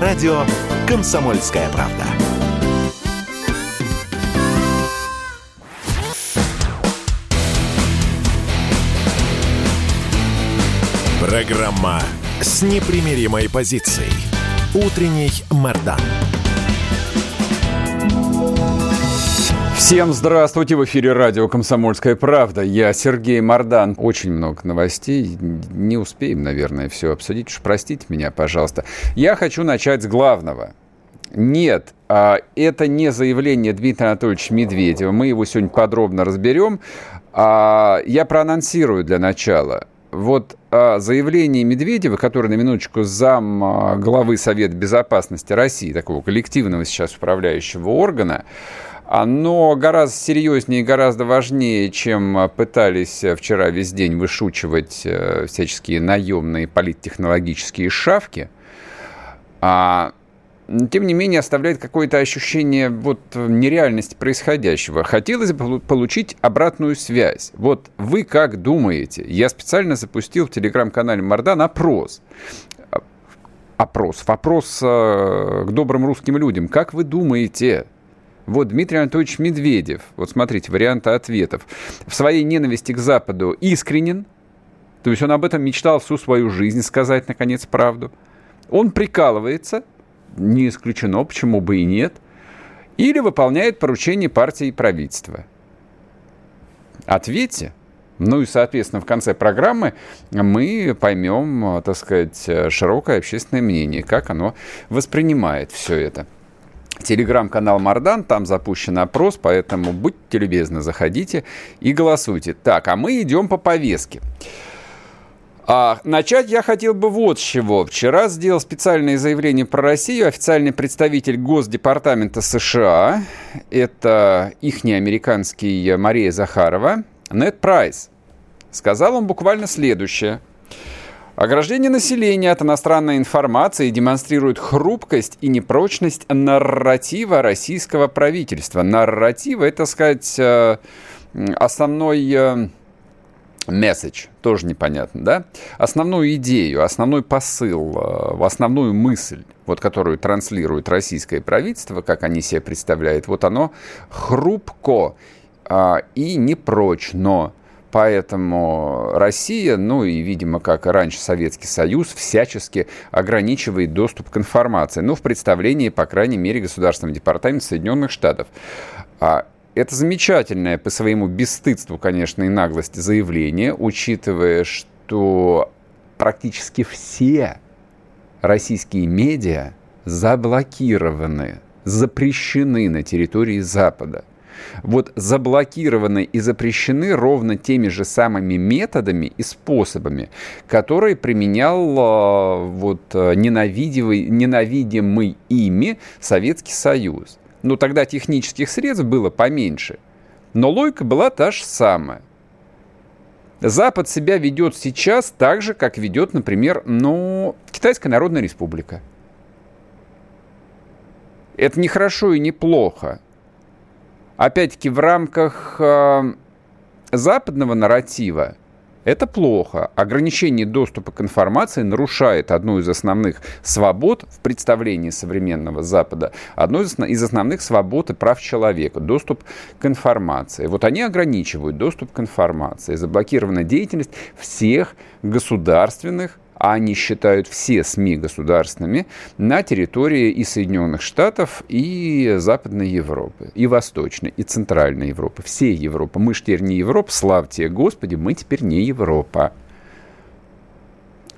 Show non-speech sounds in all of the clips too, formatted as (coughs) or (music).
радио «Комсомольская правда». Программа с непримиримой позицией. Утренний Мордан. Всем здравствуйте! В эфире радио «Комсомольская правда». Я Сергей Мордан. Очень много новостей. Не успеем, наверное, все обсудить. Уж простите меня, пожалуйста. Я хочу начать с главного. Нет, а, это не заявление Дмитрия Анатольевича Медведева. Мы его сегодня подробно разберем. А, я проанонсирую для начала. Вот а, заявление Медведева, который на минуточку зам главы Совета Безопасности России, такого коллективного сейчас управляющего органа, оно гораздо серьезнее и гораздо важнее, чем пытались вчера весь день вышучивать э, всяческие наемные политтехнологические шавки. А, тем не менее, оставляет какое-то ощущение вот нереальности происходящего. Хотелось бы получить обратную связь. Вот вы как думаете? Я специально запустил в телеграм-канале Мардан опрос опрос, вопрос э, к добрым русским людям. Как вы думаете, вот Дмитрий Анатольевич Медведев, вот смотрите, варианты ответов, в своей ненависти к Западу искренен, то есть он об этом мечтал всю свою жизнь сказать, наконец, правду. Он прикалывается, не исключено, почему бы и нет, или выполняет поручение партии и правительства. Ответьте. Ну и, соответственно, в конце программы мы поймем, так сказать, широкое общественное мнение, как оно воспринимает все это телеграм-канал Мардан, там запущен опрос, поэтому будьте любезны, заходите и голосуйте. Так, а мы идем по повестке. А, начать я хотел бы вот с чего. Вчера сделал специальное заявление про Россию официальный представитель Госдепартамента США, это ихний американский Мария Захарова, Нед Прайс. Сказал он буквально следующее – Ограждение населения от иностранной информации демонстрирует хрупкость и непрочность нарратива российского правительства. Нарратива, это, сказать, э, основной э, месседж, тоже непонятно, да? Основную идею, основной посыл, э, основную мысль, вот которую транслирует российское правительство, как они себе представляют, вот оно хрупко и непрочно Поэтому Россия, ну и, видимо, как и раньше Советский Союз, всячески ограничивает доступ к информации. Ну, в представлении, по крайней мере, Государственного департамента Соединенных Штатов. А это замечательное по своему бесстыдству, конечно, и наглости заявление, учитывая, что практически все российские медиа заблокированы, запрещены на территории Запада вот заблокированы и запрещены ровно теми же самыми методами и способами, которые применял а, вот а, ненавидимый, ими Советский Союз. Но тогда технических средств было поменьше. Но логика была та же самая. Запад себя ведет сейчас так же, как ведет, например, ну, Китайская Народная Республика. Это не хорошо и не плохо опять-таки, в рамках э, западного нарратива это плохо. Ограничение доступа к информации нарушает одну из основных свобод в представлении современного Запада, одну из основных свобод и прав человека – доступ к информации. Вот они ограничивают доступ к информации. Заблокирована деятельность всех государственных а они считают все СМИ государственными, на территории и Соединенных Штатов, и Западной Европы, и Восточной, и Центральной Европы, всей Европы. Мы же теперь не Европа, славьте Господи, мы теперь не Европа.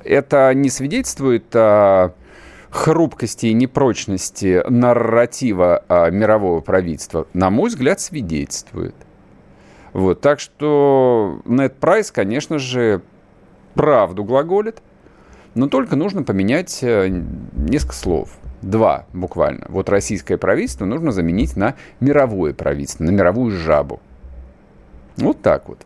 Это не свидетельствует о хрупкости и непрочности нарратива мирового правительства, на мой взгляд, свидетельствует. Вот, так что Нед Прайс, конечно же, правду глаголит, но только нужно поменять э, несколько слов. Два буквально. Вот российское правительство нужно заменить на мировое правительство, на мировую жабу. Вот так вот.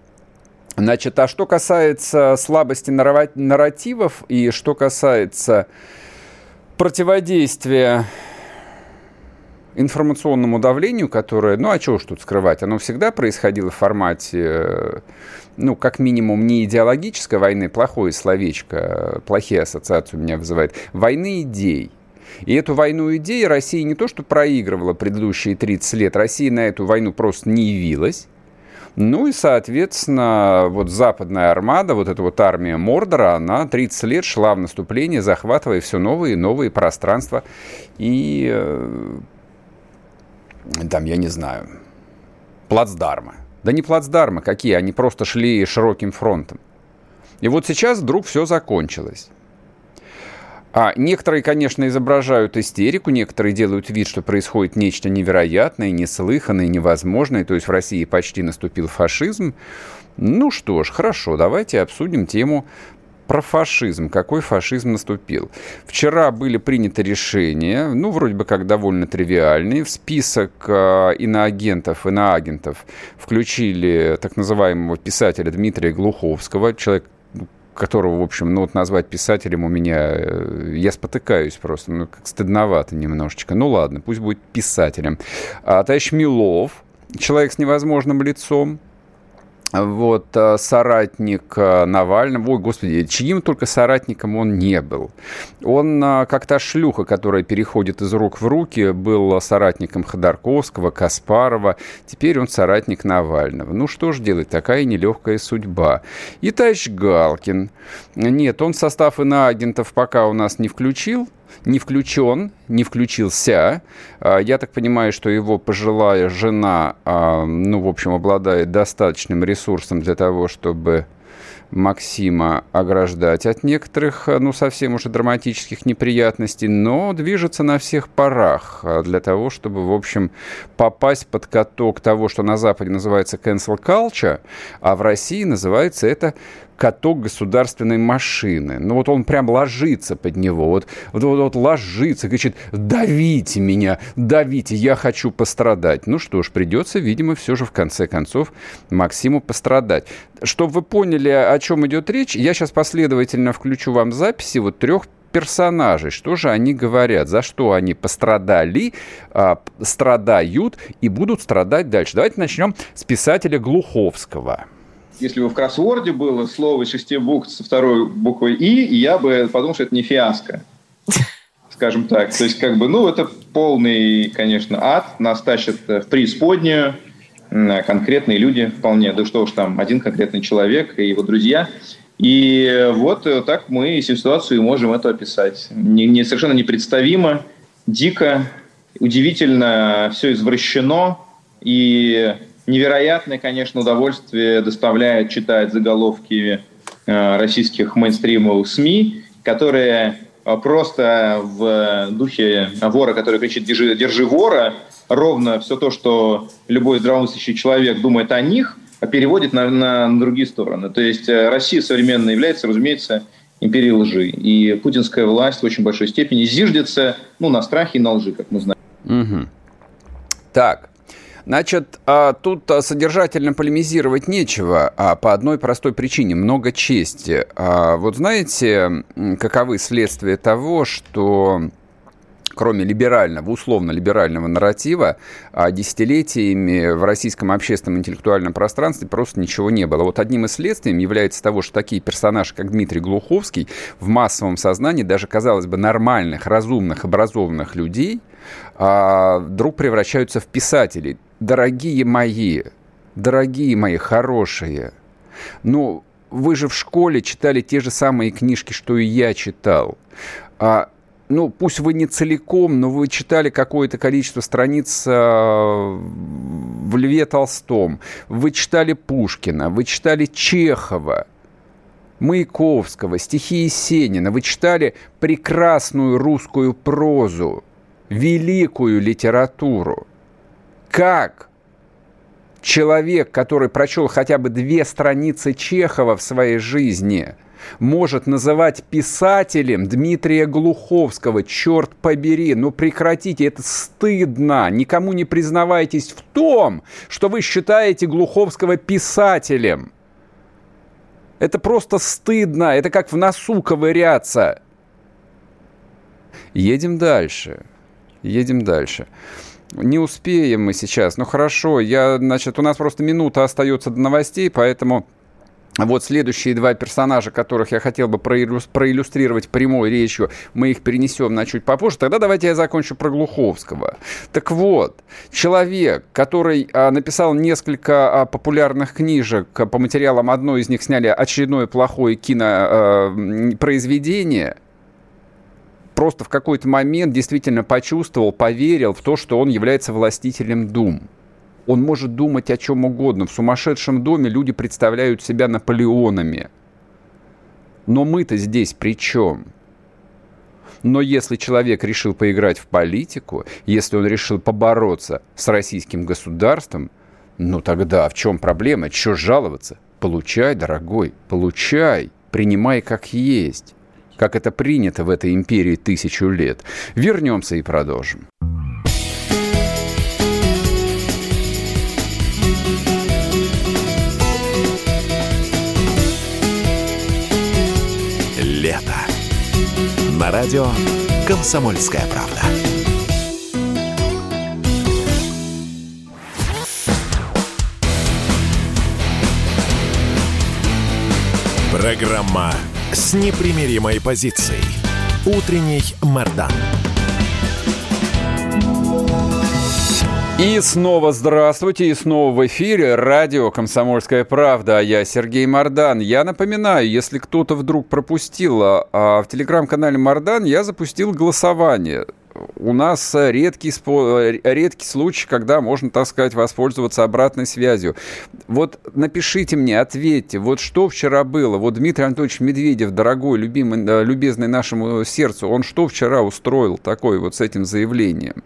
Значит, а что касается слабости нарративов и что касается противодействия информационному давлению, которое, ну а чего уж тут скрывать, оно всегда происходило в формате, э, ну, как минимум, не идеологической войны, плохое словечко, плохие ассоциации у меня вызывает, войны идей. И эту войну идеи Россия не то что проигрывала предыдущие 30 лет, Россия на эту войну просто не явилась. Ну и, соответственно, вот западная армада, вот эта вот армия Мордора, она 30 лет шла в наступление, захватывая все новые и новые пространства. И э, там, я не знаю, плацдармы. Да не плацдармы какие, они просто шли широким фронтом. И вот сейчас вдруг все закончилось. А некоторые, конечно, изображают истерику, некоторые делают вид, что происходит нечто невероятное, неслыханное, невозможное, то есть в России почти наступил фашизм. Ну что ж, хорошо, давайте обсудим тему про фашизм. Какой фашизм наступил? Вчера были приняты решения, ну, вроде бы как довольно тривиальные. В список э, иноагентов, иноагентов включили так называемого писателя Дмитрия Глуховского, человек которого, в общем, ну вот назвать писателем у меня, э, я спотыкаюсь просто, ну, как стыдновато немножечко. Ну ладно, пусть будет писателем. А, товарищ Милов, человек с невозможным лицом, вот, э, соратник э, Навального, ой, господи, чьим только соратником он не был. Он, э, как та шлюха, которая переходит из рук в руки, был соратником Ходорковского, Каспарова, теперь он соратник Навального. Ну, что ж делать, такая нелегкая судьба. И товарищ Галкин. Нет, он состав иноагентов пока у нас не включил, не включен, не включился. А, я так понимаю, что его пожилая жена, а, ну, в общем, обладает достаточным ресурсом для того, чтобы Максима ограждать от некоторых, ну, совсем уже драматических неприятностей, но движется на всех парах а, для того, чтобы, в общем, попасть под каток того, что на Западе называется cancel culture, а в России называется это каток государственной машины. Ну вот он прям ложится под него, вот, вот, вот, ложится, кричит, давите меня, давите, я хочу пострадать. Ну что ж, придется, видимо, все же в конце концов Максиму пострадать. Чтобы вы поняли, о чем идет речь, я сейчас последовательно включу вам записи вот трех персонажей, что же они говорят, за что они пострадали, э, страдают и будут страдать дальше. Давайте начнем с писателя Глуховского если бы в кроссворде было слово из шести букв со второй буквой «и», я бы подумал, что это не фиаско. Скажем так. То есть, как бы, ну, это полный, конечно, ад. Нас тащат в преисподнюю конкретные люди вполне. Да что уж там, один конкретный человек и его друзья. И вот так мы ситуацию можем это описать. Не, не, совершенно непредставимо, дико, удивительно все извращено. И невероятное, конечно, удовольствие доставляет читать заголовки э, российских мейнстримовых СМИ, которые э, просто в духе вора, который кричит «держи, держи вора», ровно все то, что любой здравомыслящий человек думает о них, переводит на, на, на другие стороны. То есть э, Россия современная является, разумеется, империей лжи. И путинская власть в очень большой степени зиждется ну, на страхе и на лжи, как мы знаем. Угу. Так, Значит, а, тут а, содержательно полемизировать нечего, а по одной простой причине – много чести. Вот знаете, каковы следствия того, что кроме либерального, условно-либерального нарратива, десятилетиями в российском общественном интеллектуальном пространстве просто ничего не было. Вот одним из следствий является того, что такие персонажи, как Дмитрий Глуховский, в массовом сознании даже, казалось бы, нормальных, разумных, образованных людей вдруг превращаются в писателей дорогие мои, дорогие мои, хорошие, ну, вы же в школе читали те же самые книжки, что и я читал. А, ну, пусть вы не целиком, но вы читали какое-то количество страниц а, в Льве Толстом, вы читали Пушкина, вы читали Чехова, Маяковского, стихи Есенина, вы читали прекрасную русскую прозу, великую литературу как человек, который прочел хотя бы две страницы Чехова в своей жизни, может называть писателем Дмитрия Глуховского. Черт побери, ну прекратите, это стыдно. Никому не признавайтесь в том, что вы считаете Глуховского писателем. Это просто стыдно, это как в носу ковыряться. Едем дальше. Едем дальше. Не успеем мы сейчас. Ну хорошо, я, значит, у нас просто минута остается до новостей, поэтому вот следующие два персонажа, которых я хотел бы проиллюстрировать прямой речью, мы их перенесем на чуть попозже. Тогда давайте я закончу про Глуховского. Так вот, человек, который а, написал несколько а, популярных книжек, по материалам одной из них сняли очередное плохое кинопроизведение, а, просто в какой-то момент действительно почувствовал, поверил в то, что он является властителем дум. Он может думать о чем угодно. В сумасшедшем доме люди представляют себя Наполеонами. Но мы-то здесь при чем? Но если человек решил поиграть в политику, если он решил побороться с российским государством, ну тогда в чем проблема? Чего жаловаться? Получай, дорогой, получай, принимай как есть, как это принято в этой империи тысячу лет. Вернемся и продолжим. На радио «Комсомольская правда». Программа с непримиримой позицией. Утренний Мордан. И снова здравствуйте, и снова в эфире радио «Комсомольская правда», а я Сергей Мордан. Я напоминаю, если кто-то вдруг пропустил, а, а в телеграм-канале Мордан я запустил голосование. У нас редкий, редкий случай, когда можно, так сказать, воспользоваться обратной связью. Вот напишите мне, ответьте, вот что вчера было? Вот Дмитрий Анатольевич Медведев, дорогой, любимый, э, любезный нашему сердцу, он что вчера устроил такое вот с этим заявлением?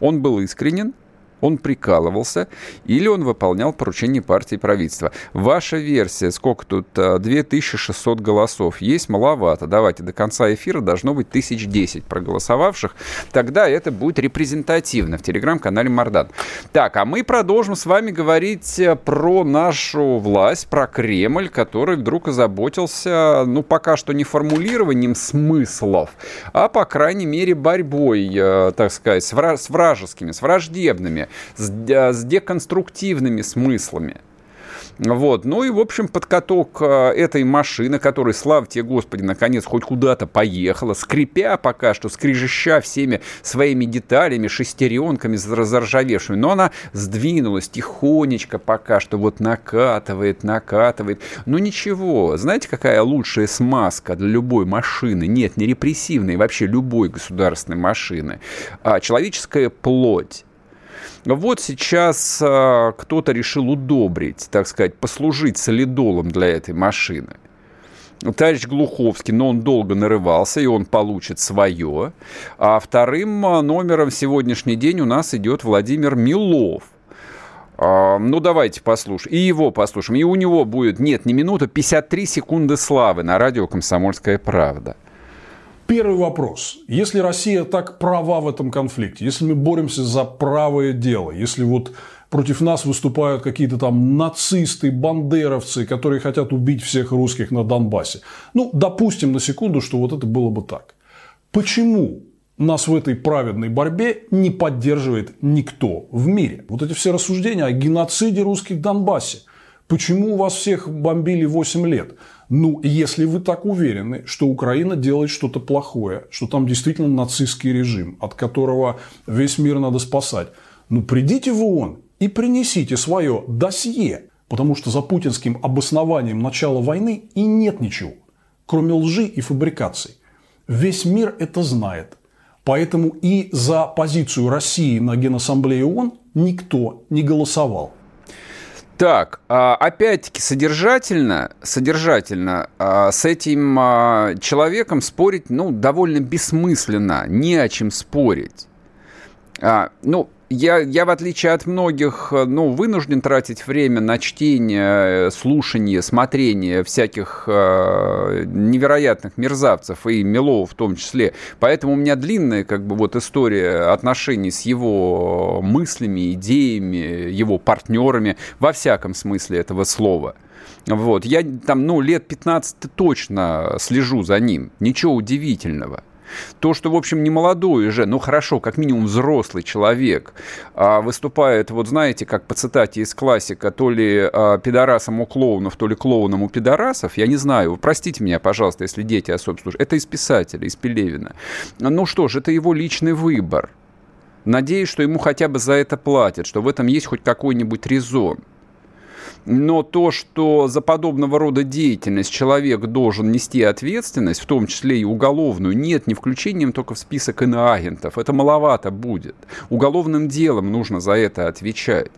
Он был искренен, он прикалывался или он выполнял поручение партии правительства. Ваша версия, сколько тут, 2600 а, голосов, есть маловато. Давайте, до конца эфира должно быть 1010 проголосовавших. Тогда это будет репрезентативно в телеграм-канале Мардан. Так, а мы продолжим с вами говорить э, про нашу власть, про Кремль, который вдруг озаботился, ну, пока что не формулированием смыслов, а, по крайней мере, борьбой, э, так сказать, с вражескими, с враждебными с, с деконструктивными смыслами. Вот. Ну и, в общем, под каток э, этой машины, которая, слава тебе, Господи, наконец хоть куда-то поехала, скрипя пока что, скрижища всеми своими деталями, шестеренками заржавевшими, но она сдвинулась тихонечко пока что, вот накатывает, накатывает. Но ничего, знаете, какая лучшая смазка для любой машины? Нет, не репрессивной, вообще любой государственной машины, а человеческая плоть. Вот сейчас а, кто-то решил удобрить, так сказать, послужить солидолом для этой машины. Товарищ Глуховский, но он долго нарывался, и он получит свое. А вторым а, номером в сегодняшний день у нас идет Владимир Милов. А, ну, давайте послушаем. И его послушаем. И у него будет, нет, не минута, 53 секунды славы на радио «Комсомольская правда». Первый вопрос. Если Россия так права в этом конфликте, если мы боремся за правое дело, если вот против нас выступают какие-то там нацисты, бандеровцы, которые хотят убить всех русских на Донбассе. Ну, допустим на секунду, что вот это было бы так. Почему нас в этой праведной борьбе не поддерживает никто в мире? Вот эти все рассуждения о геноциде русских в Донбассе. Почему вас всех бомбили 8 лет? Ну, если вы так уверены, что Украина делает что-то плохое, что там действительно нацистский режим, от которого весь мир надо спасать, ну, придите в ООН и принесите свое досье, потому что за путинским обоснованием начала войны и нет ничего, кроме лжи и фабрикаций. Весь мир это знает. Поэтому и за позицию России на Генассамблее ООН никто не голосовал. Так, а, опять-таки содержательно, содержательно а, с этим а, человеком спорить, ну, довольно бессмысленно, не о чем спорить. Ну, я, я, в отличие от многих, э, ну, вынужден тратить время на чтение, э, слушание, смотрение всяких э, невероятных мерзавцев и Милова в том числе. Поэтому у меня длинная, как бы, вот история отношений с его мыслями, идеями, его партнерами, во всяком смысле этого слова. Вот, я там, ну, лет 15 точно слежу за ним. Ничего удивительного. То, что, в общем, не молодой уже, ну хорошо, как минимум взрослый человек, а, выступает, вот знаете, как по цитате из классика, то ли а, пидорасом у клоунов, то ли клоуном у пидорасов, я не знаю, простите меня, пожалуйста, если дети особо слушают. Это из писателя, из Пелевина. Ну что ж, это его личный выбор. Надеюсь, что ему хотя бы за это платят, что в этом есть хоть какой-нибудь резон. Но то, что за подобного рода деятельность человек должен нести ответственность, в том числе и уголовную, нет, не включением только в список иноагентов. Это маловато будет. Уголовным делом нужно за это отвечать.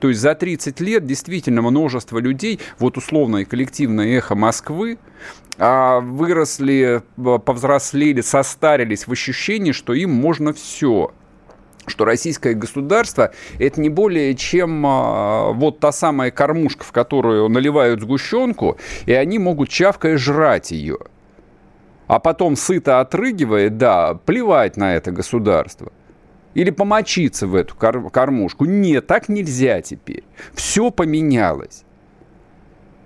То есть за 30 лет действительно множество людей, вот условное коллективное эхо Москвы, а, выросли, повзрослели, состарились в ощущении, что им можно все – что российское государство это не более чем а, вот та самая кормушка, в которую наливают сгущенку, и они могут чавкая жрать ее. А потом сыто отрыгивает, да, плевать на это государство. Или помочиться в эту кормушку. Нет, так нельзя теперь. Все поменялось.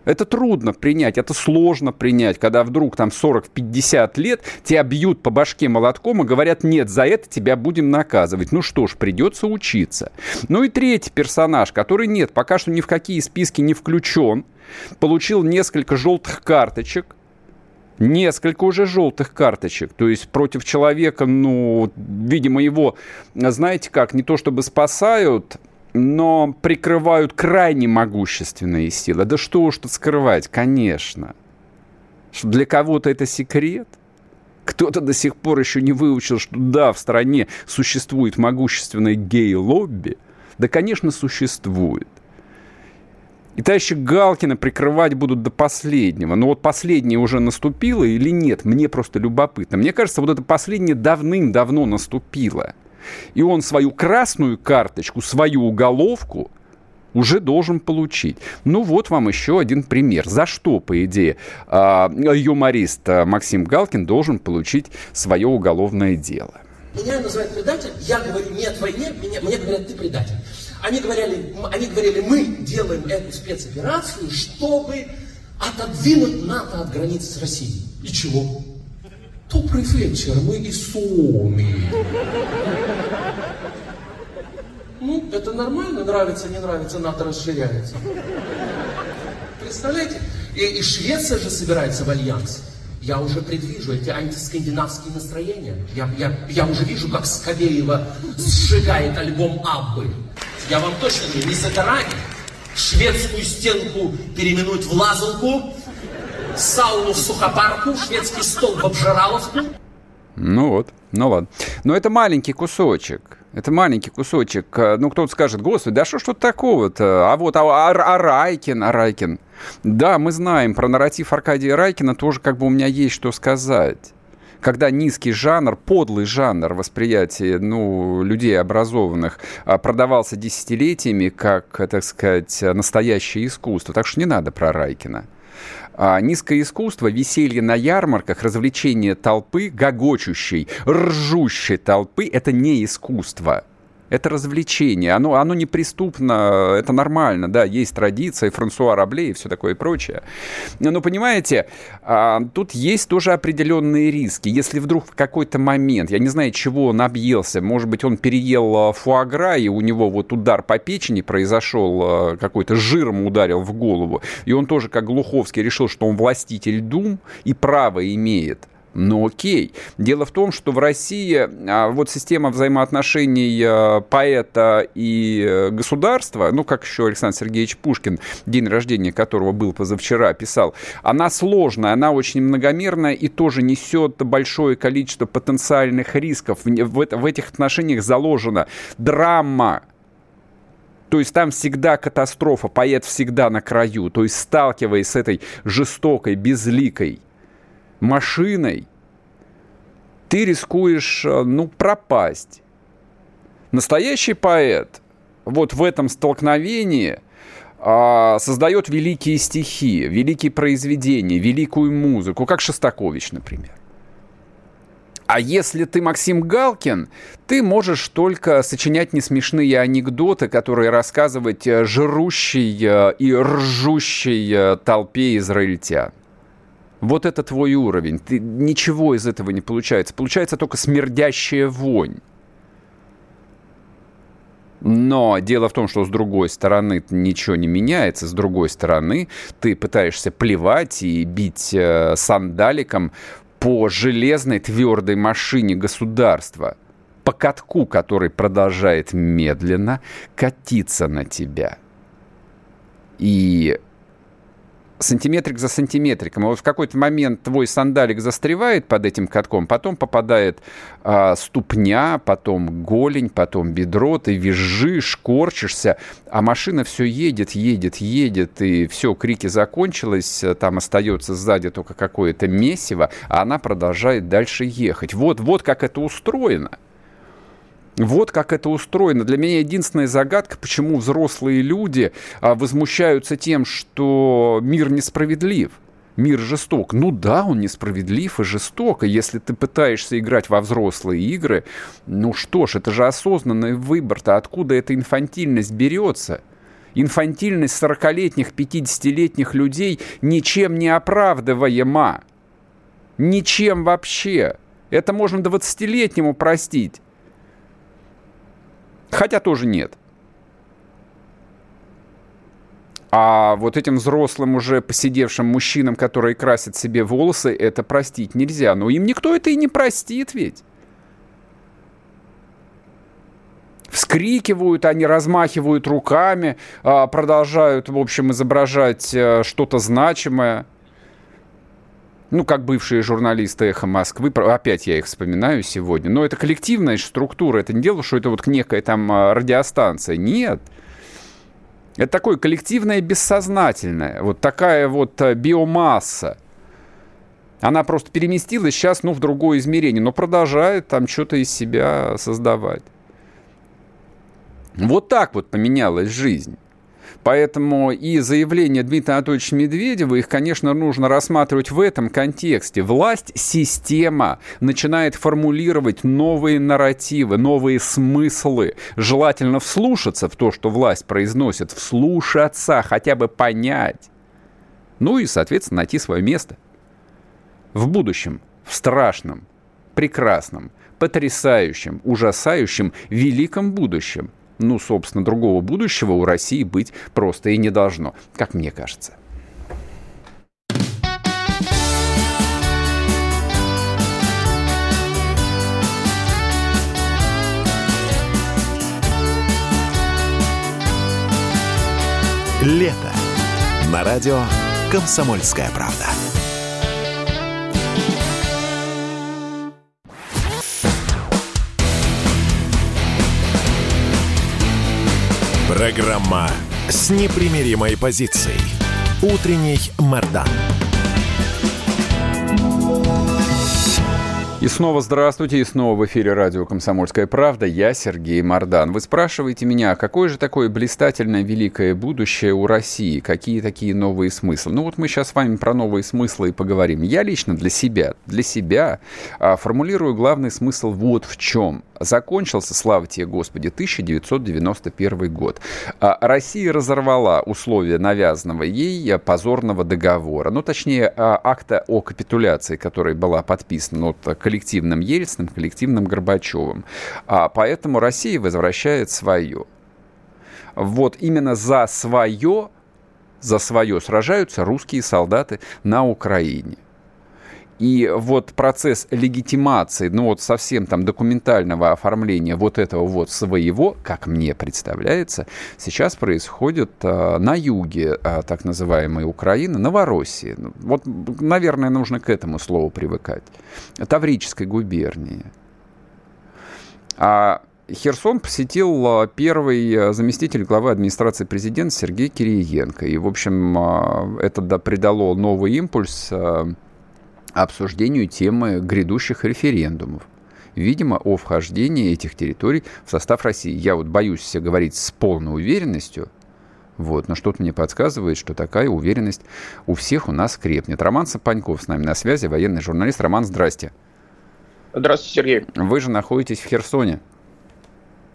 Это трудно принять, это сложно принять, когда вдруг там 40-50 лет тебя бьют по башке молотком и говорят, нет, за это тебя будем наказывать. Ну что ж, придется учиться. Ну и третий персонаж, который нет, пока что ни в какие списки не включен, получил несколько желтых карточек, несколько уже желтых карточек. То есть против человека, ну, видимо, его, знаете как, не то чтобы спасают, но прикрывают крайне могущественные силы. Да что уж тут скрывать, конечно. Что для кого-то это секрет. Кто-то до сих пор еще не выучил, что да, в стране существует могущественное гей-лобби. Да, конечно, существует. И товарища Галкина прикрывать будут до последнего. Но вот последнее уже наступило или нет, мне просто любопытно. Мне кажется, вот это последнее давным-давно наступило – и он свою красную карточку, свою уголовку уже должен получить. Ну вот вам еще один пример. За что, по идее, а, юморист а, Максим Галкин должен получить свое уголовное дело? Меня называют предателем, я говорю нет войне, меня, мне говорят, ты предатель. Они говорили, они говорили, мы делаем эту спецоперацию, чтобы отодвинуть НАТО от границ с Россией. И чего? Добрый вечер, мы из Суоми. Ну, это нормально, нравится, не нравится, НАТО расширяется. Представляете? И, и Швеция же собирается в альянс. Я уже предвижу эти антискандинавские настроения. Я, я, я уже вижу, как Скобеева сжигает альбом Аббы. Я вам точно говорю, не горами. Шведскую стенку переименуют в лазалку, сауну в сухопарку, шведский стол в обжираловку. Ну вот, ну ладно. Но это маленький кусочек. Это маленький кусочек. Ну, кто-то скажет, господи, да что ж тут такого-то? А вот, а, а, а Райкин, а Райкин. Да, мы знаем про нарратив Аркадия Райкина, тоже как бы у меня есть что сказать когда низкий жанр, подлый жанр восприятия ну, людей образованных а, продавался десятилетиями как, так сказать, настоящее искусство. Так что не надо про Райкина. А, низкое искусство, веселье на ярмарках, развлечение толпы, гогочущей, ржущей толпы – это не искусство. Это развлечение, оно, оно неприступно, это нормально, да, есть традиция, Франсуа Рабле и все такое и прочее. Но, понимаете, а, тут есть тоже определенные риски. Если вдруг в какой-то момент, я не знаю, чего он объелся, может быть, он переел а, фуагра, и у него вот удар по печени произошел, а, какой-то жиром ударил в голову, и он тоже, как Глуховский, решил, что он властитель дум и право имеет – ну окей. Дело в том, что в России а, вот система взаимоотношений а, поэта и э, государства, ну как еще Александр Сергеевич Пушкин, день рождения которого был позавчера, писал, она сложная, она очень многомерная и тоже несет большое количество потенциальных рисков. В этих отношениях заложена драма, то есть там всегда катастрофа, поэт всегда на краю. То есть сталкиваясь с этой жестокой, безликой машиной, ты рискуешь, э, ну, пропасть. Настоящий поэт вот в этом столкновении а, создает великие стихи, великие произведения, великую музыку, как Шостакович, например. А если ты Максим Галкин, ты можешь только сочинять несмешные анекдоты, которые рассказывать э, жрущей э, и ржущей толпе израильтян. Вот это твой уровень. Ты, ничего из этого не получается. Получается только смердящая вонь. Но дело в том, что с другой стороны ничего не меняется, с другой стороны ты пытаешься плевать и бить э, сандаликом по железной твердой машине государства, по катку, который продолжает медленно катиться на тебя. И сантиметрик за сантиметриком. И вот в какой-то момент твой сандалик застревает под этим катком, потом попадает а, ступня, потом голень, потом бедро, ты визжишь, корчишься, а машина все едет, едет, едет, и все, крики закончилось, там остается сзади только какое-то месиво, а она продолжает дальше ехать. Вот, вот как это устроено. Вот как это устроено. Для меня единственная загадка, почему взрослые люди а, возмущаются тем, что мир несправедлив. Мир жесток. Ну да, он несправедлив и жесток. И если ты пытаешься играть во взрослые игры, ну что ж, это же осознанный выбор-то. Откуда эта инфантильность берется? Инфантильность 40-летних, 50-летних людей ничем не оправдываема. Ничем вообще. Это можно 20-летнему простить. Хотя тоже нет. А вот этим взрослым, уже посидевшим мужчинам, которые красят себе волосы, это простить нельзя. Но им никто это и не простит ведь. Вскрикивают, они размахивают руками, а, продолжают, в общем, изображать э, что-то значимое ну, как бывшие журналисты «Эхо Москвы», опять я их вспоминаю сегодня, но это коллективная структура, это не дело, что это вот некая там а, радиостанция. Нет. Это такое коллективное бессознательное, вот такая вот а, биомасса. Она просто переместилась сейчас, ну, в другое измерение, но продолжает там что-то из себя создавать. Вот так вот поменялась жизнь. Поэтому и заявление Дмитрия Анатольевича Медведева, их, конечно, нужно рассматривать в этом контексте. Власть, система начинает формулировать новые нарративы, новые смыслы. Желательно вслушаться в то, что власть произносит, вслушаться, хотя бы понять. Ну и, соответственно, найти свое место. В будущем, в страшном, прекрасном, потрясающем, ужасающем, великом будущем – ну, собственно, другого будущего у России быть просто и не должно, как мне кажется. Лето. На радио «Комсомольская правда». Программа с непримиримой позицией. Утренний Мордан. И снова здравствуйте, и снова в эфире радио «Комсомольская правда». Я Сергей Мордан. Вы спрашиваете меня, какое же такое блистательное великое будущее у России? Какие такие новые смыслы? Ну вот мы сейчас с вами про новые смыслы и поговорим. Я лично для себя, для себя а, формулирую главный смысл вот в чем. Закончился, слава тебе, Господи, 1991 год. А, Россия разорвала условия навязанного ей позорного договора. Ну, точнее, а, акта о капитуляции, который была подписана вот, коллективным Ельциным, коллективным Горбачевым. А поэтому Россия возвращает свое. Вот именно за свое, за свое сражаются русские солдаты на Украине. И вот процесс легитимации, ну вот совсем там документального оформления вот этого вот своего, как мне представляется, сейчас происходит а, на юге а, так называемой Украины, Новороссии. Ну, вот, наверное, нужно к этому слову привыкать. Таврической губернии. А Херсон посетил а, первый заместитель главы администрации президента Сергей Кириенко. И, в общем, это придало новый импульс обсуждению темы грядущих референдумов. Видимо, о вхождении этих территорий в состав России. Я вот боюсь говорить с полной уверенностью, вот, но что-то мне подсказывает, что такая уверенность у всех у нас крепнет. Роман Сапаньков с нами на связи, военный журналист. Роман, здрасте. Здравствуйте, Сергей. Вы же находитесь в Херсоне.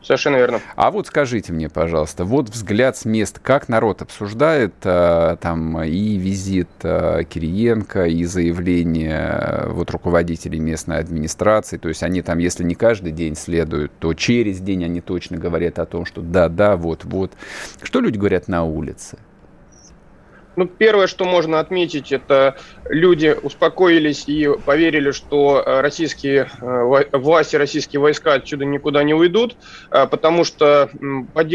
Совершенно верно. А вот скажите мне, пожалуйста, вот взгляд с мест, как народ обсуждает э, там и визит э, Кириенко, и заявление э, вот руководителей местной администрации, то есть они там, если не каждый день следуют, то через день они точно говорят о том, что да, да, вот, вот. Что люди говорят на улице? Ну, первое, что можно отметить, это люди успокоились и поверили, что э, российские э, власти, российские войска отсюда никуда не уйдут, э, потому что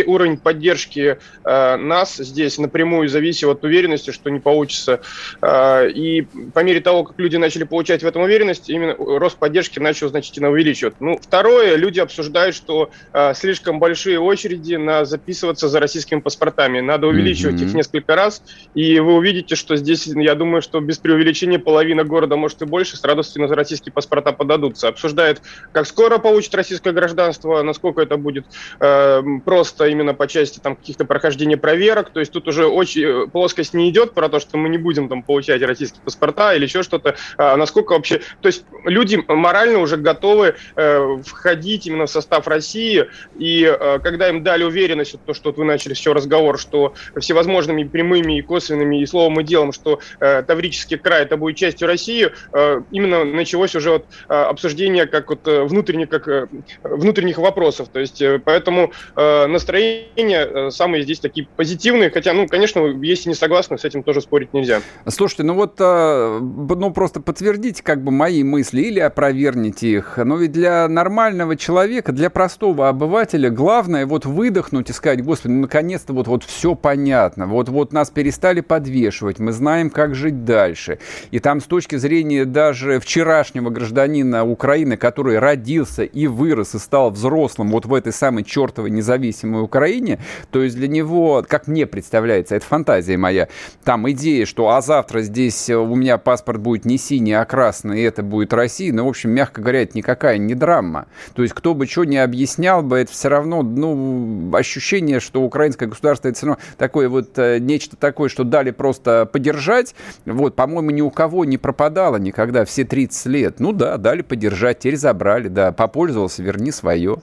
уровень поддержки нас здесь напрямую зависел от уверенности, что не получится. И по мере того, как люди начали получать в этом уверенность, именно рост поддержки начал значительно увеличиваться. Ну, второе, люди обсуждают, что слишком большие очереди на записываться за российскими паспортами. Надо увеличивать mm-hmm. их несколько раз. И и вы увидите, что здесь, я думаю, что без преувеличения половина города, может и больше, с радостью на российские паспорта подадутся. Обсуждает, как скоро получит российское гражданство, насколько это будет э, просто именно по части там каких-то прохождения проверок. То есть тут уже очень э, плоскость не идет про то, что мы не будем там получать российские паспорта или еще что-то. А насколько вообще... То есть люди морально уже готовы э, входить именно в состав России, и э, когда им дали уверенность, то, что вот вы начали еще разговор, что всевозможными прямыми и косвенными косвенными и словом и делом, что э, Таврический край это будет частью России, э, именно началось уже вот э, обсуждение как вот э, внутренних, как, э, внутренних вопросов. То есть поэтому э, настроения самые здесь такие позитивные, хотя, ну, конечно, если не согласны, с этим тоже спорить нельзя. Слушайте, ну вот, ну просто подтвердите как бы мои мысли или опровергните их. Но ведь для нормального человека, для простого обывателя главное вот выдохнуть и сказать, господи, ну наконец-то вот, вот все понятно. Вот, вот нас перестали подвешивать, мы знаем, как жить дальше. И там с точки зрения даже вчерашнего гражданина Украины, который родился и вырос и стал взрослым вот в этой самой чертовой независимой Украине, то есть для него, как мне представляется, это фантазия моя, там идея, что а завтра здесь у меня паспорт будет не синий, а красный, и это будет Россия, ну, в общем, мягко говоря, это никакая не драма. То есть кто бы что ни объяснял бы, это все равно, ну, ощущение, что украинское государство это все равно такое вот э, нечто такое, что да, дали просто подержать. Вот, по-моему, ни у кого не пропадало никогда все 30 лет. Ну да, дали подержать, теперь забрали, да, попользовался, верни свое.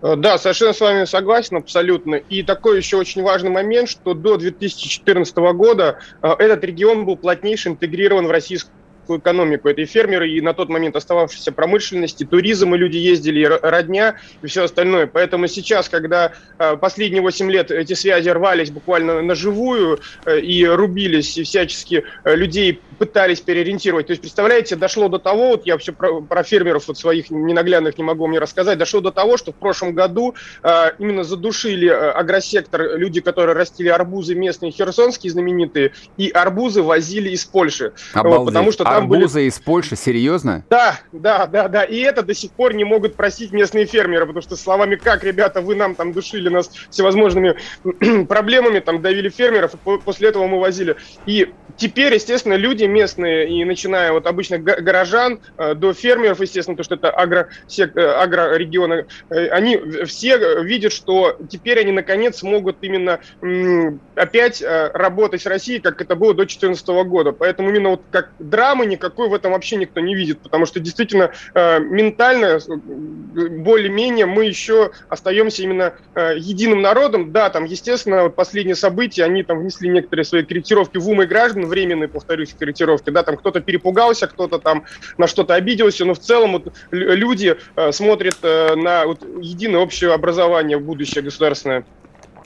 Э, да, совершенно с вами согласен, абсолютно. И такой еще очень важный момент, что до 2014 года э, этот регион был плотнейше интегрирован в российскую экономику. Это и фермеры, и на тот момент остававшаяся промышленность, и туризм, и люди ездили, и родня, и все остальное. Поэтому сейчас, когда э, последние 8 лет эти связи рвались буквально на живую э, и рубились, и всячески э, людей пытались переориентировать. То есть, представляете, дошло до того, вот я все про, про фермеров вот своих ненаглядных не могу мне рассказать, дошло до того, что в прошлом году э, именно задушили э, агросектор люди, которые растили арбузы местные, херсонские знаменитые, и арбузы возили из Польши. Вот, потому что там арбузы были... из Польши, серьезно? Да, да, да, да. И это до сих пор не могут просить местные фермеры, потому что словами как, ребята, вы нам там душили нас всевозможными (clears throat) проблемами, там давили фермеров, и после этого мы возили. И теперь, естественно, люди местные, и начиная от обычных горожан э, до фермеров, естественно, потому что это агро, э, агрорегионы, э, они все видят, что теперь они наконец смогут именно опять работать с Россией, как это было до 2014 года. Поэтому именно вот как драмы никакой в этом вообще никто не видит, потому что действительно ментально более-менее мы еще остаемся именно единым народом. Да, там, естественно, вот последние события, они там внесли некоторые свои корректировки в умы граждан, временные, повторюсь, корректировки, да, там кто-то перепугался, кто-то там на что-то обиделся, но в целом вот люди э, смотрят э, на вот, единое общее образование будущее государственное.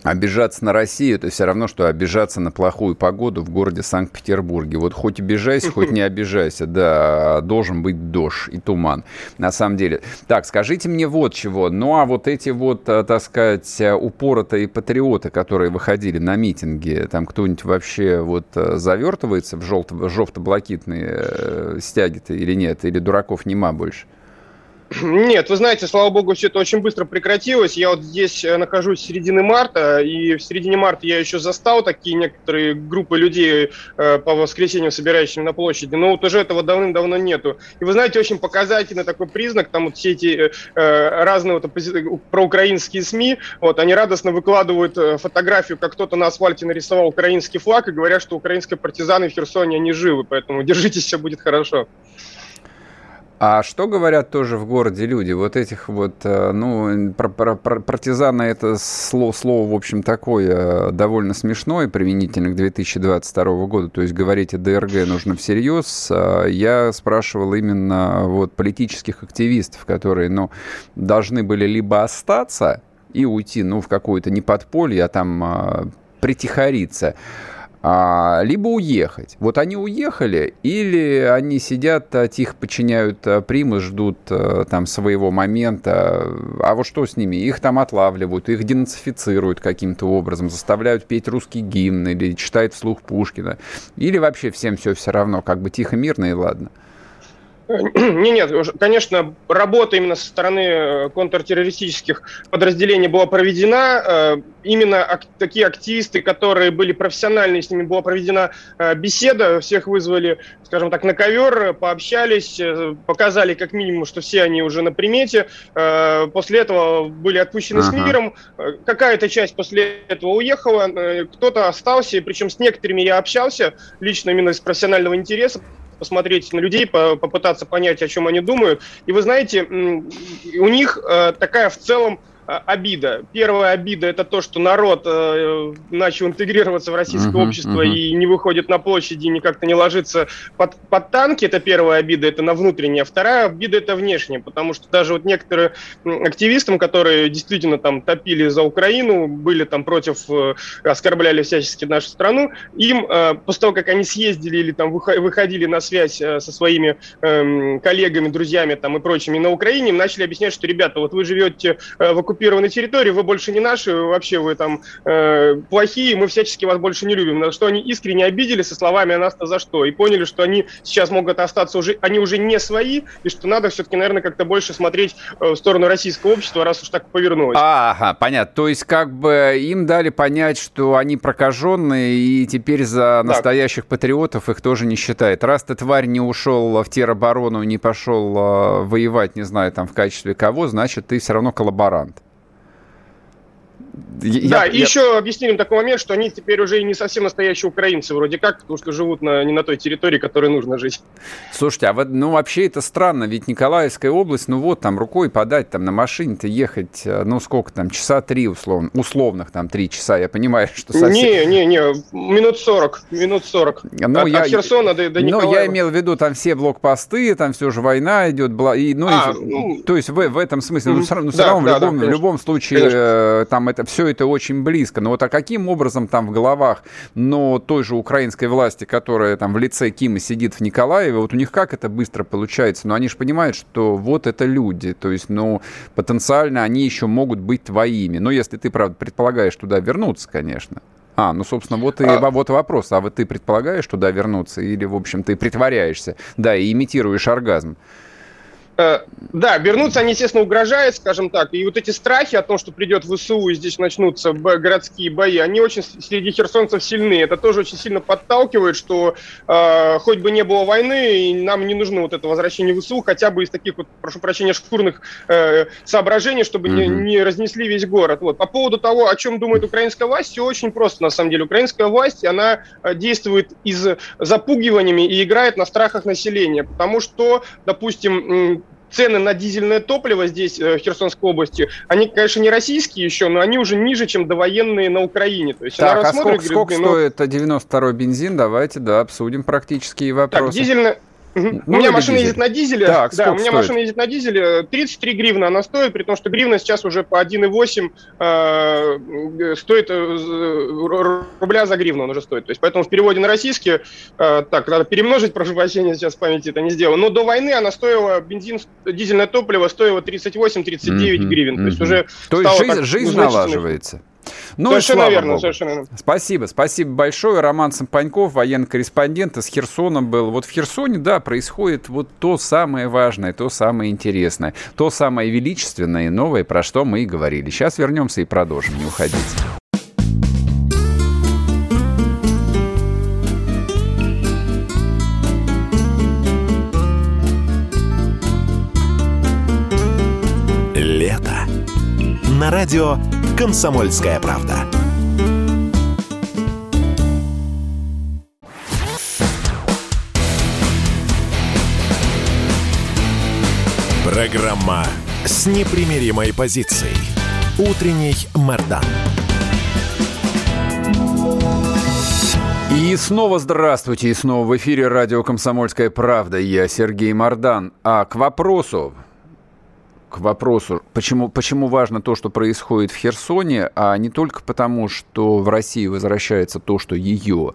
Обижаться на Россию – это все равно, что обижаться на плохую погоду в городе Санкт-Петербурге. Вот хоть обижайся, хоть не (laughs) обижайся, да, должен быть дождь и туман, на самом деле. Так, скажите мне вот чего. Ну, а вот эти вот, э, так сказать, упоротые патриоты, которые выходили на митинги, там кто-нибудь вообще вот э, завертывается в желто-блакитные э, стяги-то или нет? Или дураков нема больше? Нет, вы знаете, слава богу, все это очень быстро прекратилось. Я вот здесь э, нахожусь в середине марта, и в середине марта я еще застал такие некоторые группы людей э, по воскресеньям, собирающими на площади, но вот уже этого давным-давно нету. И вы знаете, очень показательный такой признак, там вот все эти э, разные вот проукраинские СМИ, вот, они радостно выкладывают фотографию, как кто-то на асфальте нарисовал украинский флаг и говорят, что украинские партизаны в Херсоне, они живы, поэтому держитесь, все будет хорошо. А что говорят тоже в городе люди? Вот этих вот, э, ну, про, про, партизаны это слово, слово, в общем, такое довольно смешное применительно к 2022 году. То есть говорить о ДРГ нужно всерьез. А я спрашивал именно вот политических активистов, которые, ну, должны были либо остаться и уйти, ну, в какое-то не подполье, а там а, притихариться, а, либо уехать. Вот они уехали, или они сидят, а, тихо подчиняют а, примы, ждут там своего момента. А вот что с ними? Их там отлавливают, их денацифицируют каким-то образом, заставляют петь русский гимн или читают вслух Пушкина. Или вообще всем все все равно, как бы тихо, мирно и ладно. Не, нет, конечно, работа именно со стороны э, контртеррористических подразделений была проведена. Э, именно такие активисты, которые были профессиональны, с ними была проведена э, беседа, всех вызвали, скажем так, на ковер, пообщались, показали как минимум, что все они уже на примете. После этого были отпущены ага. с миром. Какая-то часть после этого уехала, кто-то остался, причем с некоторыми я общался лично именно из профессионального интереса, посмотреть на людей, попытаться понять, о чем они думают. И вы знаете, у них э, такая в целом обида. Первая обида это то, что народ э, начал интегрироваться в российское uh-huh, общество uh-huh. и не выходит на площади, никак-то не ложится под, под танки. Это первая обида, это на внутреннее. Вторая обида это внешняя, потому что даже вот некоторые активистам, которые действительно там топили за Украину, были там против, э, оскорбляли всячески нашу страну, им э, после того, как они съездили или там выходили на связь э, со своими э, коллегами, друзьями там и прочими на Украине, им начали объяснять, что, ребята, вот вы живете э, в оккупированном оккупированной территории, вы больше не наши, вообще вы там э, плохие, мы всячески вас больше не любим. На что они искренне обидели со словами «а нас-то за что?» и поняли, что они сейчас могут остаться уже, они уже не свои, и что надо все-таки, наверное, как-то больше смотреть э, в сторону российского общества, раз уж так повернулось. Ага, понятно. То есть как бы им дали понять, что они прокаженные, и теперь за настоящих так. патриотов их тоже не считает. Раз ты, тварь, не ушел в тероборону, не пошел э, воевать, не знаю, там в качестве кого, значит, ты все равно коллаборант. Я, да, я... и еще объяснили такой момент, что они теперь уже и не совсем настоящие украинцы, вроде как, потому что живут на, не на той территории, которой нужно жить. Слушайте, а вот, ну вообще это странно, ведь Николаевская область, ну вот там рукой подать, там на машине-то ехать, э, ну сколько там, часа три условно, условных там три часа, я понимаю, что совсем... Не, не, не, минут сорок, минут сорок. Ну, от, я, от Херсона до, до Николаева. Ну, я имел в виду там все блокпосты, там все же война идет, бла... и, ну, а, и, ну, то есть в, в этом смысле, ну, ну, все да, равно да, в, любом, да, в любом случае конечно. Э, там это все это очень близко. Но вот а каким образом там в головах, но той же украинской власти, которая там в лице Кима сидит в Николаеве, вот у них как это быстро получается? Но они же понимают, что вот это люди, то есть, ну, потенциально они еще могут быть твоими. Но если ты, правда, предполагаешь туда вернуться, конечно. А, ну, собственно, вот и а... вот вопрос. А вот ты предполагаешь туда вернуться или, в общем, ты притворяешься, да, и имитируешь оргазм? Э, да, вернуться они, естественно, угрожают, скажем так. И вот эти страхи о том, что придет ВСУ и здесь начнутся городские бои, они очень среди херсонцев сильны. Это тоже очень сильно подталкивает, что э, хоть бы не было войны, и нам не нужно вот это возвращение ВСУ, хотя бы из таких вот, прошу прощения, шкурных э, соображений, чтобы mm-hmm. не, не разнесли весь город. Вот. По поводу того, о чем думает украинская власть, все очень просто на самом деле. Украинская власть, она э, действует из запугиваниями и играет на страхах населения, потому что, допустим, цены на дизельное топливо здесь, э, в Херсонской области, они, конечно, не российские еще, но они уже ниже, чем довоенные на Украине. То есть так, а сколько, говорит, сколько ну, стоит 92-й бензин? Давайте, да, обсудим практические вопросы. Так, дизельное, ну, у меня машина дизель. ездит на дизеле. Так, да, у меня стоит? машина ездит на дизеле. 33 гривны она стоит, при том, что гривна сейчас уже по 1,8 э, стоит э, рубля за гривну он уже стоит. То есть, поэтому в переводе на российский, э, так, надо перемножить, (laughs) прошу прощения, сейчас в памяти это не сделал. Но до войны она стоила, бензин, дизельное топливо стоило 38-39 mm-hmm, гривен. То есть уже То есть жизнь, жизнь налаживается. Ну, совершенно верно, Богу. совершенно верно. Спасибо, спасибо большое. Роман Сампаньков, военный корреспондент из Херсона был. Вот в Херсоне, да, происходит вот то самое важное, то самое интересное, то самое величественное и новое, про что мы и говорили. Сейчас вернемся и продолжим, не уходите. На радио «Комсомольская правда». Программа с непримиримой позицией. Утренний Мордан. И снова здравствуйте, и снова в эфире радио «Комсомольская правда». Я Сергей Мордан. А к вопросу, к вопросу, почему, почему важно то, что происходит в Херсоне, а не только потому, что в России возвращается то, что ее.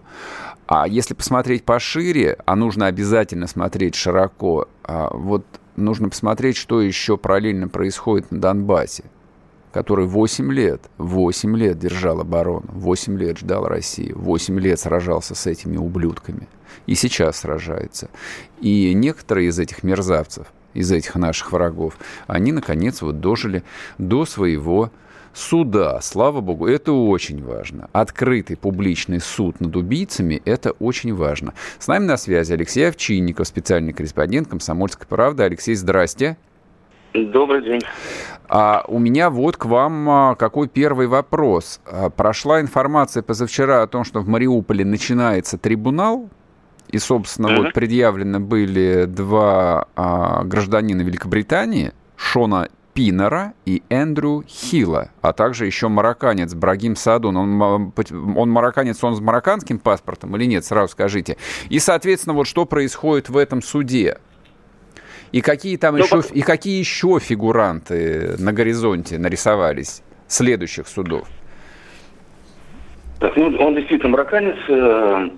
А если посмотреть пошире, а нужно обязательно смотреть широко, а вот нужно посмотреть, что еще параллельно происходит на Донбассе который 8 лет, 8 лет держал оборону, 8 лет ждал России, 8 лет сражался с этими ублюдками. И сейчас сражается. И некоторые из этих мерзавцев, из этих наших врагов, они, наконец, вот дожили до своего суда. Слава богу, это очень важно. Открытый публичный суд над убийцами – это очень важно. С нами на связи Алексей Овчинников, специальный корреспондент «Комсомольской правды». Алексей, здрасте. Добрый день. А у меня вот к вам а, какой первый вопрос. А, прошла информация позавчера о том, что в Мариуполе начинается трибунал, и, собственно, uh-huh. вот предъявлены были два а, гражданина Великобритании, Шона Пинера и Эндрю Хилла, а также еще марокканец Брагим Садун. Он, он марокканец, он с марокканским паспортом или нет, сразу скажите. И, соответственно, вот что происходит в этом суде? И какие там ну, еще, и какие еще фигуранты на горизонте нарисовались следующих судов? Так, ну, он действительно марокканец, э,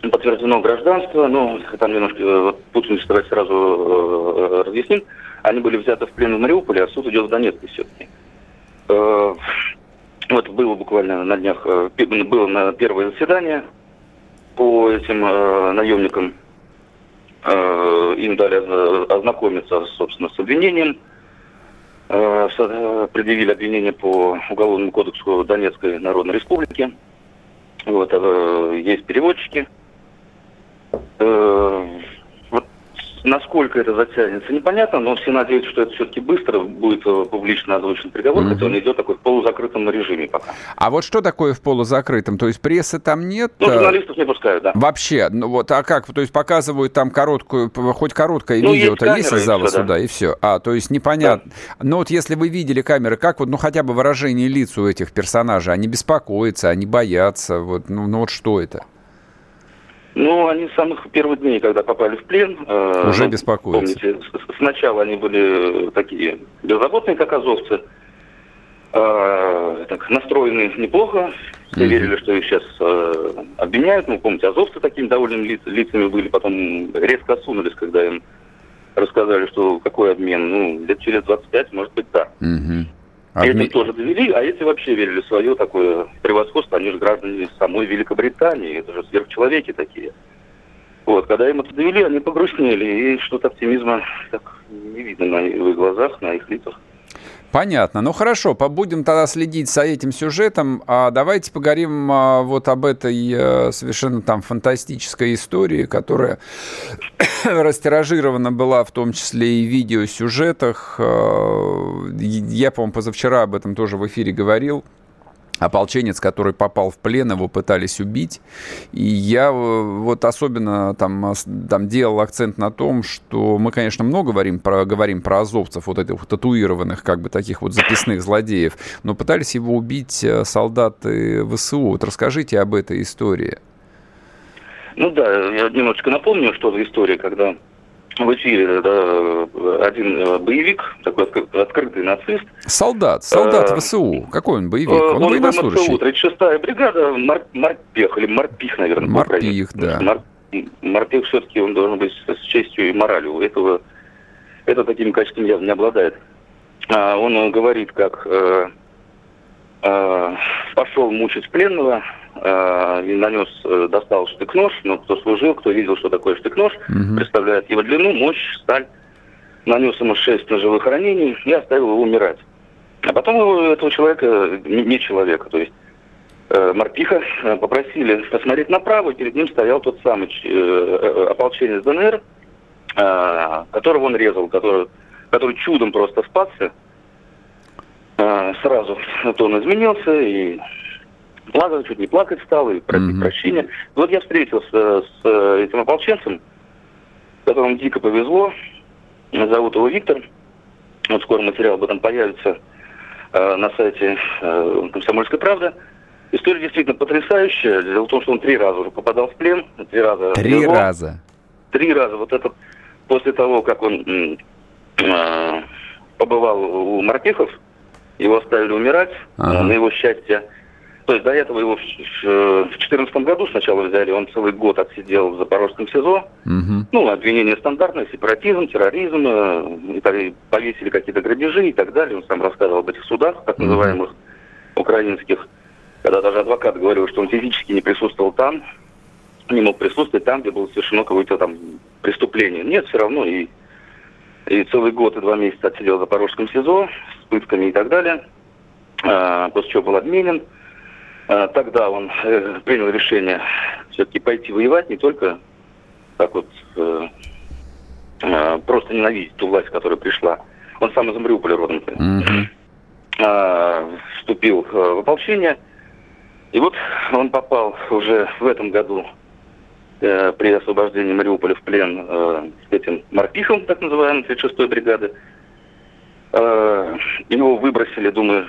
подтверждено гражданство, но там немножко э, вот, путаница, давайте сразу э, разъясним. Они были взяты в плен в Мариуполе, а суд идет в Донецке все-таки. Э, вот было буквально на днях, э, было на первое заседание по этим э, наемникам Э, им дали ознакомиться, собственно, с обвинением. Э, э, предъявили обвинение по Уголовному кодексу Донецкой Народной Республики. Вот, есть переводчики. Насколько это затянется, непонятно, но все надеются, что это все-таки быстро будет э, публично озвучен приговор, mm-hmm. хотя он идет такой в полузакрытом режиме пока. А вот что такое в полузакрытом? То есть прессы там нет? Ну, журналистов не пускают, да. Вообще? Ну вот, а как? То есть показывают там короткую, хоть короткое ну, видео-то есть, есть из зала все, суда, да. и все. А, то есть непонятно. Да. Ну вот если вы видели камеры, как вот, ну хотя бы выражение лиц у этих персонажей, они беспокоятся, они боятся, вот, ну, ну вот что это? Ну, они с самых первых дней, когда попали в плен... Э, Уже ну, беспокоятся. Помните, сначала они были такие безработные, как азовцы, э, так, настроены неплохо, все mm-hmm. верили, что их сейчас э, обвиняют. Ну, помните, азовцы такими довольными лиц, лицами были, потом резко осунулись, когда им рассказали, что какой обмен. Ну, лет через 25, может быть, да. Mm-hmm. А Эти тоже довели, а эти вообще верили в свое такое превосходство. Они же граждане самой Великобритании, это же сверхчеловеки такие. Вот, когда им это довели, они погрустнели, и что-то оптимизма так не видно на их глазах, на их лицах. Понятно. Ну хорошо, побудем тогда следить за этим сюжетом. А давайте поговорим а, вот об этой а, совершенно там фантастической истории, которая (coughs) растиражирована была в том числе и в видеосюжетах. А, я, по-моему, позавчера об этом тоже в эфире говорил ополченец, который попал в плен, его пытались убить. И я э, вот особенно там, там делал акцент на том, что мы, конечно, много говорим про, говорим про азовцев, вот этих татуированных, как бы таких вот записных злодеев, но пытались его убить э, солдаты ВСУ. Вот расскажите об этой истории. Ну да, я немножечко напомню, что за история, когда в эфире да, один э, боевик, такой открытый нацист. Солдат, солдат э, ВСУ. Какой он боевик? Он, он военнослужащий. 36-я бригада, Мар, Марпех, или Марпих, наверное. Марпих, да. Мар, Марпех все-таки он должен быть с честью и моралью. Этого, это такими качествами явно не обладает. А он говорит, как э, пошел мучить пленного, э, и нанес, э, достал штык-нож, но кто служил, кто видел, что такое штык-нож, угу. представляет его длину, мощь, сталь, нанес ему шесть ножевых ранений и оставил его умирать. А потом его, этого человека, не человека, то есть э, Морпиха, э, попросили посмотреть направо, и перед ним стоял тот самый э, э, ополченец ДНР, э, которого он резал, который, который чудом просто спасся. Э, сразу то он изменился и плакал, чуть не плакать стал, и просить mm-hmm. прощения. Вот я встретился с этим ополченцем, которому дико повезло, зовут его Виктор. Вот скоро материал об этом появится э, на сайте э, «Комсомольской правды». История действительно потрясающая. Дело в том, что он три раза уже попадал в плен. Три раза. Три его. раза. Три раза. Вот это после того, как он э, побывал у морпехов, его оставили умирать, ага. на его счастье. То есть до этого его в 2014 году сначала взяли, он целый год отсидел в Запорожском СИЗО. Угу. Ну, обвинение стандартное, сепаратизм, терроризм, и повесили какие-то грабежи и так далее. Он сам рассказывал об этих судах, так называемых, угу. украинских когда даже адвокат говорил, что он физически не присутствовал там, не мог присутствовать там, где было совершено какое-то там преступление. Нет, все равно и, и целый год и два месяца отсидел в Запорожском СИЗО пытками и так далее, а, после чего был обменен. А, тогда он э, принял решение все-таки пойти воевать, не только так вот э, э, просто ненавидеть ту власть, которая пришла. Он сам из Мариуполя родом. Mm-hmm. А, вступил в ополчение – и вот он попал уже в этом году при освобождении Мариуполя в плен э, этим морпихом, так называемым, 36-й бригады. Э, его выбросили, думаю,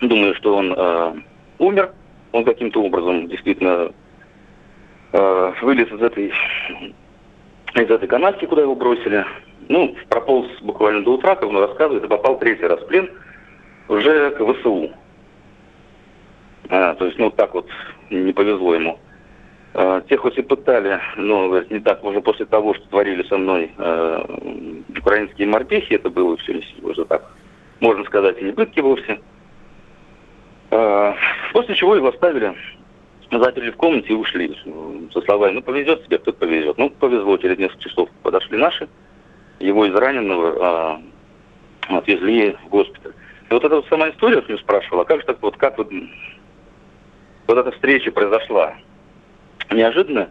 думаю, что он э, умер. Он каким-то образом действительно э, вылез из этой, из этой канатки, куда его бросили. Ну, прополз буквально до утра, как он рассказывает, и попал третий раз в плен уже к ВСУ. А, то есть, ну, так вот не повезло ему. А, те хоть и пытали, но не так, уже после того, что творили со мной а, украинские морпехи, это было все уже так, можно сказать, и не пытки вовсе. А, после чего его оставили, заперли в комнате и ушли. Со словами, ну, повезет тебе, кто повезет. Ну, повезло, через несколько часов подошли наши, его из раненого а, отвезли в госпиталь. И вот эта вот сама история, меня спрашивала, как же так вот, как вот вот эта встреча произошла неожиданно.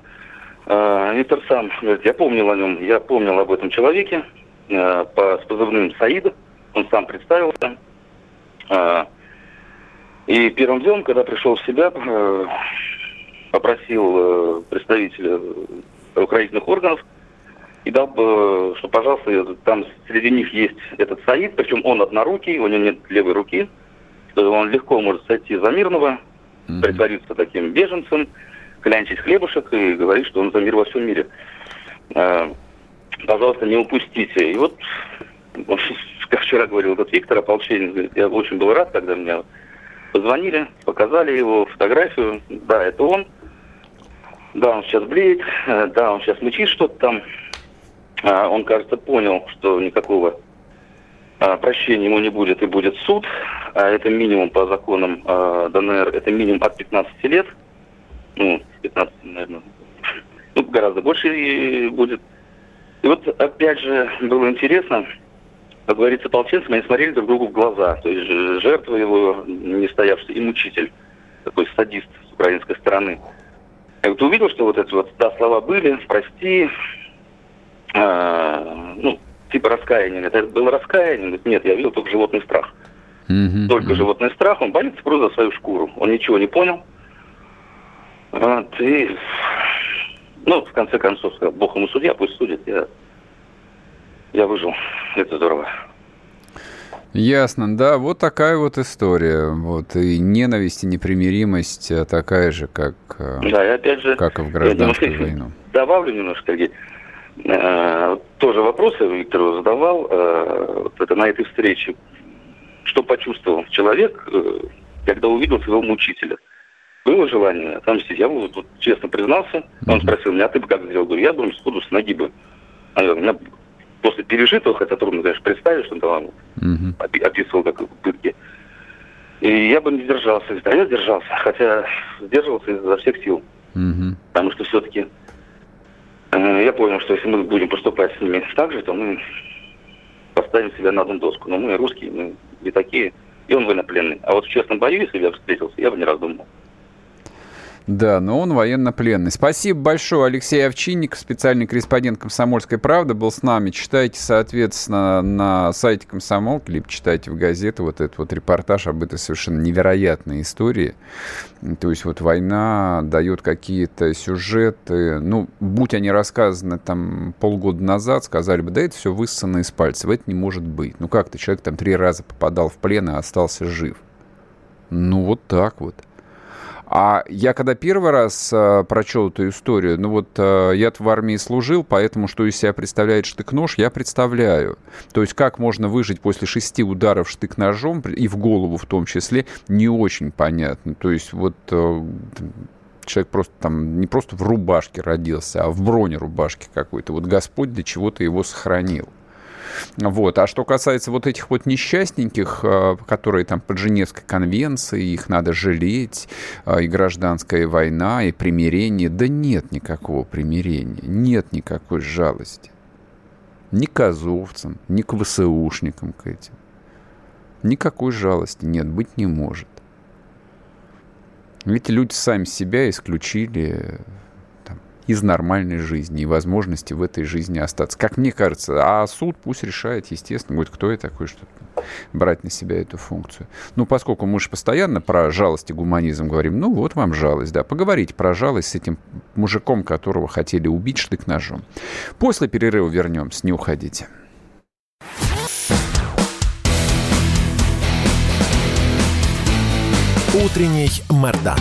Э, Виктор сам говорит, я помнил о нем, я помнил об этом человеке э, по, с позывным Саид, он сам представился. Э, и первым делом, когда пришел в себя, попросил представителя правоохранительных органов и дал, что, пожалуйста, там среди них есть этот Саид, причем он однорукий, у него нет левой руки, он легко может сойти за мирного, mm-hmm. притвориться таким беженцем, клянчить хлебушек и говорить, что он за мир во всем мире. А, пожалуйста, не упустите. И вот, (laughs) как вчера говорил этот Виктор, ополченец, говорит, я очень был рад, когда мне позвонили, показали его фотографию. Да, это он. Да, он сейчас блеет, да, он сейчас мычит что-то там. А, он, кажется, понял, что никакого а, прощения ему не будет и будет суд, это минимум по законам а, ДНР, это минимум от 15 лет, ну, 15, наверное, ну, гораздо больше будет. И вот, опять же, было интересно, как говорится, ополченцам, они смотрели друг другу в глаза, то есть жертва его, не стоявший, и мучитель, такой садист с украинской стороны. Я вот увидел, что вот эти вот, да, слова были, прости, а, ну, типа раскаяния. Это было раскаяние? Говорит, нет, я видел только животный страх. Mm-hmm. Только животный страх, он боится просто за свою шкуру. Он ничего не понял. Вот, и, ну, в конце концов, сказал, Бог ему судья, пусть судит. Я, я выжил. Это здорово. Ясно, да, вот такая вот история. Вот и ненависть, и непримиримость э, такая же, как, э, да, и опять же, как и в гражданскую я войну. (laughs) Добавлю немножко, Э, тоже вопросы Виктору задавал э, вот это на этой встрече. Что почувствовал человек, э, когда увидел своего мучителя? Было желание отомстить? Я вот, вот честно признался. Он спросил меня, а ты бы как сделал? Говорю, я бы сходу с ноги бы. А я, меня после пережитого, хотя трудно, конечно, представить, что он там uh-huh. описывал как пытки. И я бы не сдержался. А я сдержался, хотя сдерживался изо всех сил. Uh-huh. Потому что все-таки Э, я понял, что если мы будем поступать с ними так же, то мы поставим себя на одну доску. Но мы русские, мы не такие. И он военнопленный. А вот в честном бою, если бы я встретился, я бы не раздумал. Да, но он военнопленный. Спасибо большое, Алексей Овчинник, специальный корреспондент «Комсомольской правды», был с нами. Читайте, соответственно, на сайте «Комсомолки», либо читайте в газеты вот этот вот репортаж об этой совершенно невероятной истории. То есть вот война дает какие-то сюжеты, ну, будь они рассказаны там полгода назад, сказали бы, да это все высосано из пальцев, это не может быть. Ну как-то человек там три раза попадал в плен и остался жив. Ну вот так вот. А я когда первый раз э, прочел эту историю, ну вот э, я в армии служил, поэтому что из себя представляет штык-нож, я представляю. То есть как можно выжить после шести ударов штык-ножом, и в голову в том числе, не очень понятно. То есть вот э, человек просто там не просто в рубашке родился, а в бронерубашке какой-то. Вот Господь для чего-то его сохранил. Вот. А что касается вот этих вот несчастненьких, э, которые там под Женевской конвенцией, их надо жалеть, э, и гражданская война, и примирение, да нет никакого примирения, нет никакой жалости. Ни к азовцам, ни к ВСУшникам к этим. Никакой жалости нет, быть не может. Ведь люди сами себя исключили из нормальной жизни и возможности в этой жизни остаться. Как мне кажется, а суд пусть решает, естественно, говорит, кто я такой, что брать на себя эту функцию. Ну, поскольку мы же постоянно про жалость и гуманизм говорим, ну, вот вам жалость, да, поговорите про жалость с этим мужиком, которого хотели убить штык-ножом. После перерыва вернемся, не уходите. Утренний Мордан.